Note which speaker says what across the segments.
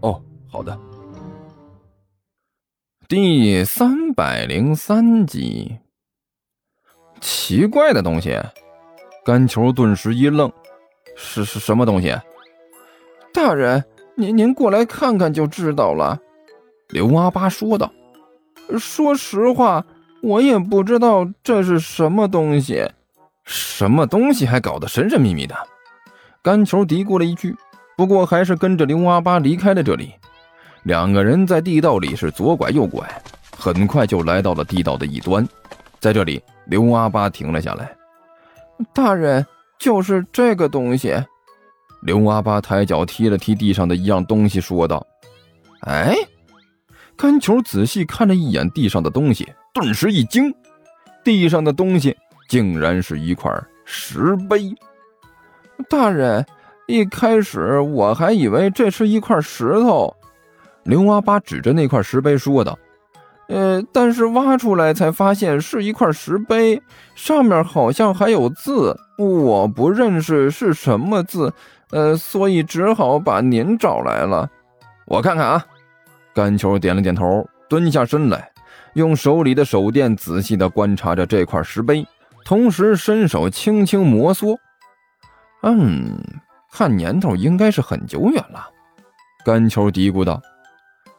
Speaker 1: 哦，好的。第三百零三集，奇怪的东西。甘球顿时一愣：“是是什么东西？”
Speaker 2: 大人，您您过来看看就知道了。”
Speaker 1: 刘阿八说道。
Speaker 2: “说实话，我也不知道这是什么东西。
Speaker 1: 什么东西还搞得神神秘秘的？”甘球嘀咕了一句，不过还是跟着刘阿八离开了这里。两个人在地道里是左拐右拐，很快就来到了地道的一端。在这里，刘阿八停了下来。
Speaker 2: 大人，就是这个东西。
Speaker 1: 刘阿八抬脚踢了踢地上的一样东西，说道：“哎！”甘球仔细看了一眼地上的东西，顿时一惊，地上的东西竟然是一块石碑。
Speaker 2: 大人，一开始我还以为这是一块石头。
Speaker 1: 刘阿八指着那块石碑说道。
Speaker 2: 呃，但是挖出来才发现是一块石碑，上面好像还有字，我不认识是什么字，呃，所以只好把您找来了。
Speaker 1: 我看看啊，甘球点了点头，蹲下身来，用手里的手电仔细地观察着这块石碑，同时伸手轻轻摩挲。嗯，看年头应该是很久远了，甘球嘀咕道。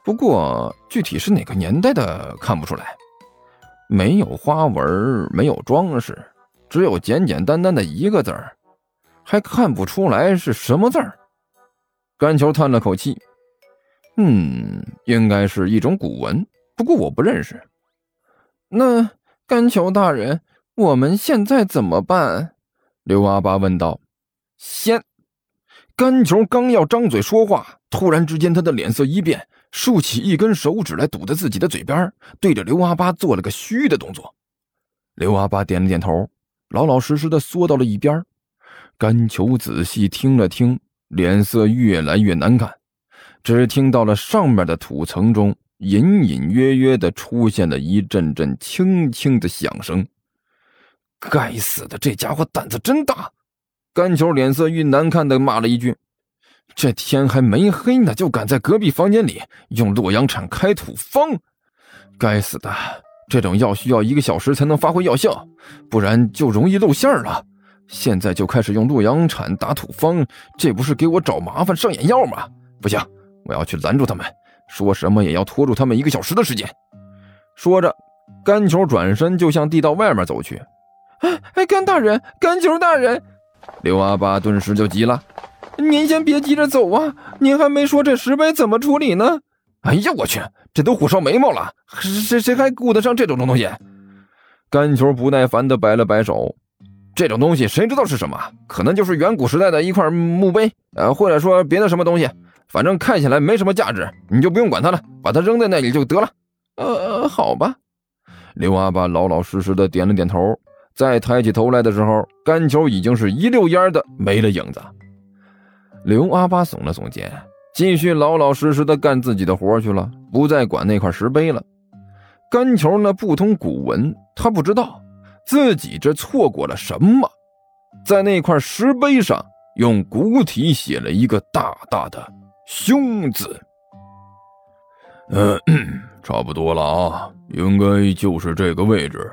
Speaker 1: 不过具体是哪个年代的看不出来，没有花纹，没有装饰，只有简简单单的一个字儿，还看不出来是什么字儿。甘球叹了口气，嗯，应该是一种古文，不过我不认识。
Speaker 2: 那甘球大人，我们现在怎么办？
Speaker 1: 刘阿八问道。先，甘球刚要张嘴说话，突然之间他的脸色一变。竖起一根手指来堵在自己的嘴边，对着刘阿八做了个嘘的动作。刘阿八点了点头，老老实实的缩到了一边。甘球仔细听了听，脸色越来越难看。只听到了上面的土层中隐隐约约的出现了一阵阵轻轻的响声。该死的，这家伙胆子真大！甘球脸色愈难看的骂了一句。这天还没黑呢，就敢在隔壁房间里用洛阳铲开土方！该死的，这种药需要一个小时才能发挥药效，不然就容易露馅了。现在就开始用洛阳铲打土方，这不是给我找麻烦上眼药吗？不行，我要去拦住他们，说什么也要拖住他们一个小时的时间。说着，甘球转身就向地道外面走去。
Speaker 2: 哎哎，甘大人，甘球大人！
Speaker 1: 刘阿八顿时就急了。
Speaker 2: 您先别急着走啊！您还没说这石碑怎么处理呢？
Speaker 1: 哎呀，我去，这都火烧眉毛了，谁谁还顾得上这种东西？甘球不耐烦地摆了摆手，这种东西谁知道是什么？可能就是远古时代的一块墓碑，呃，或者说别的什么东西，反正看起来没什么价值，你就不用管它了，把它扔在那里就得了。
Speaker 2: 呃，好吧。
Speaker 1: 刘阿八老老实实的点了点头，再抬起头来的时候，甘球已经是一溜烟的没了影子。刘阿八耸了耸肩，继续老老实实的干自己的活去了，不再管那块石碑了。甘球呢不通古文，他不知道自己这错过了什么。在那块石碑上，用古体写了一个大大的“凶”字。嗯，差不多了啊，应该就是这个位置。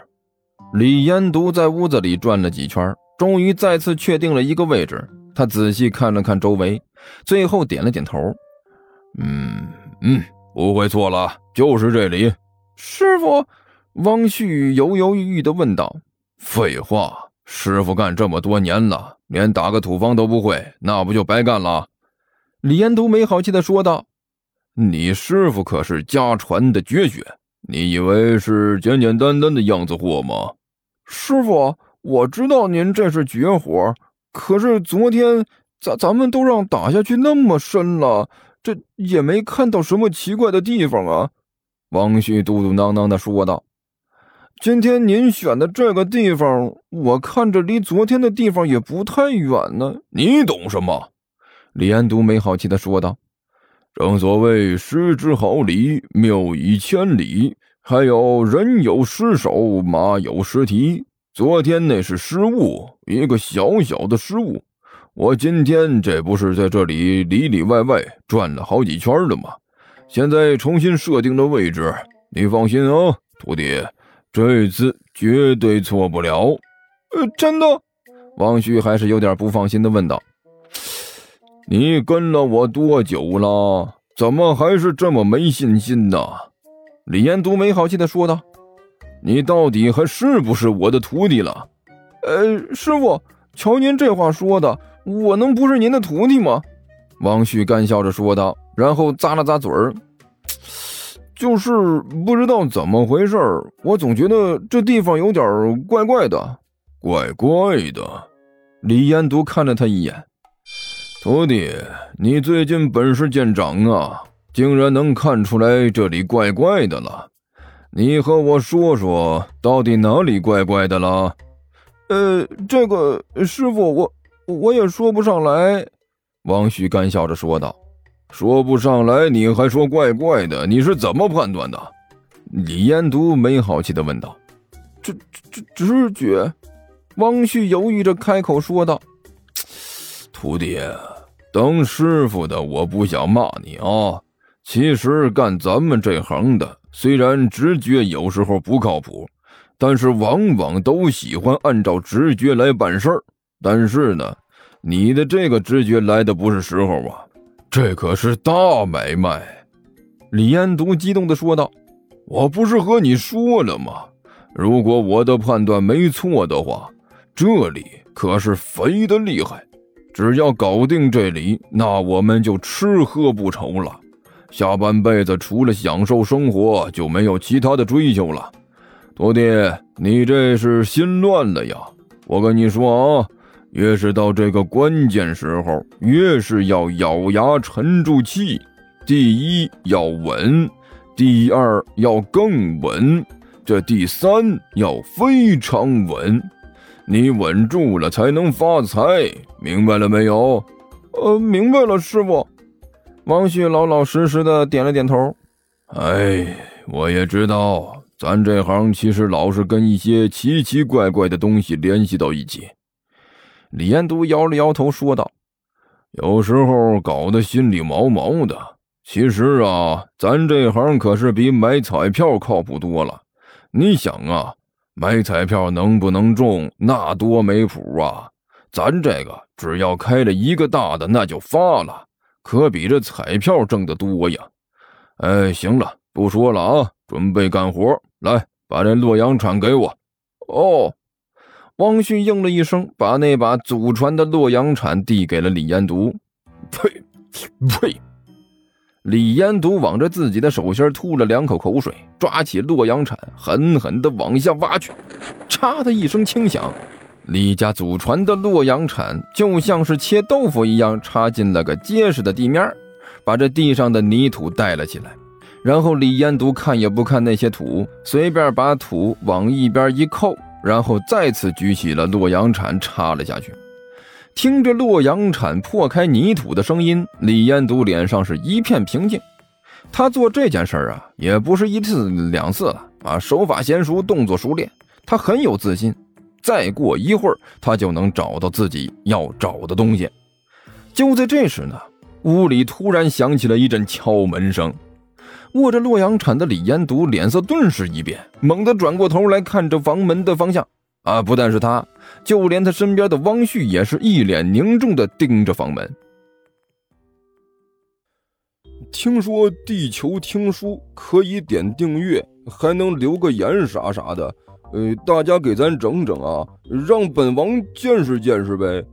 Speaker 1: 李延独在屋子里转了几圈，终于再次确定了一个位置。他仔细看了看周围，最后点了点头。嗯嗯，不会错了，就是这里。
Speaker 2: 师傅，汪旭犹犹豫豫地问道。
Speaker 1: 废话，师傅干这么多年了，连打个土方都不会，那不就白干了？李延都没好气地说道。你师傅可是家传的绝学，你以为是简简单单的样子货吗？
Speaker 2: 师傅，我知道您这是绝活。可是昨天咱咱们都让打下去那么深了，
Speaker 1: 这也没看到什么奇怪的地方啊。王旭嘟嘟囔囔的说道：“今天您选的这个地方，我看着离昨天的地方也不太远呢。
Speaker 3: 你懂什么？”
Speaker 1: 李安都没好气的说道：“
Speaker 3: 正所谓失之毫厘，谬以千里。还有人有失手，马有失蹄。昨天那是失误，一个小小的失误。我今天这不是在这里里里外外转了好几圈了吗？现在重新设定了位置，你放心啊，徒弟，这次绝对错不了。
Speaker 1: 呃，真的？王旭还是有点不放心的问道。
Speaker 3: 你跟了我多久了？怎么还是这么没信心呢？
Speaker 1: 李延都没好气的说道：“
Speaker 3: 你到底还是不是我的徒弟了？”
Speaker 1: 呃，师傅，瞧您这话说的，我能不是您的徒弟吗？王旭干笑着说道，然后咂了咂嘴儿：“
Speaker 3: 就是不知道怎么回事，我总觉得这地方有点怪怪的，怪怪的。”
Speaker 1: 李延都看了他一眼。
Speaker 3: 徒弟，你最近本事见长啊，竟然能看出来这里怪怪的了。你和我说说，到底哪里怪怪的了？
Speaker 1: 呃，这个师傅，我我也说不上来。
Speaker 3: 王旭干笑着说道：“说不上来，你还说怪怪的？你是怎么判断的？”
Speaker 1: 李彦都没好气的问道：“直直直觉。”王旭犹豫着开口说道：“
Speaker 3: 徒弟。”当师傅的我不想骂你啊，其实干咱们这行的，虽然直觉有时候不靠谱，但是往往都喜欢按照直觉来办事儿。但是呢，你的这个直觉来的不是时候啊，这可是大买卖。
Speaker 1: 李彦独激动地说道：“
Speaker 3: 我不是和你说了吗？如果我的判断没错的话，这里可是肥的厉害。”只要搞定这里，那我们就吃喝不愁了。下半辈子除了享受生活，就没有其他的追求了。徒弟，你这是心乱了呀！我跟你说啊，越是到这个关键时候，越是要咬牙沉住气。第一要稳，第二要更稳，这第三要非常稳。你稳住了，才能发财，明白了没有？
Speaker 1: 呃，明白了，师傅。王旭老老实实的点了点头。
Speaker 3: 哎，我也知道，咱这行其实老是跟一些奇奇怪怪的东西联系到一起。
Speaker 1: 李彦都摇了摇头，说道：“
Speaker 3: 有时候搞得心里毛毛的。其实啊，咱这行可是比买彩票靠谱多了。你想啊。”买彩票能不能中，那多没谱啊！咱这个只要开了一个大的，那就发了，可比这彩票挣得多呀！哎，行了，不说了啊，准备干活，来，把这洛阳铲给我。
Speaker 1: 哦，汪旭应了一声，把那把祖传的洛阳铲递给了李延独。
Speaker 3: 呸，呸！
Speaker 1: 李延独往着自己的手心吐了两口口水，抓起洛阳铲，狠狠地往下挖去。嚓的一声轻响，李家祖传的洛阳铲就像是切豆腐一样，插进了个结实的地面，把这地上的泥土带了起来。然后李延独看也不看那些土，随便把土往一边一扣，然后再次举起了洛阳铲，插了下去。听着洛阳铲破开泥土的声音，李彦都脸上是一片平静。他做这件事啊，也不是一次两次了啊，手法娴熟，动作熟练，他很有自信。再过一会儿，他就能找到自己要找的东西。就在这时呢，屋里突然响起了一阵敲门声。握着洛阳铲的李彦都脸色顿时一变，猛地转过头来看着房门的方向。啊！不但是他，就连他身边的汪旭也是一脸凝重的盯着房门。
Speaker 3: 听说地球听书可以点订阅，还能留个言啥啥的，呃，大家给咱整整啊，让本王见识见识呗。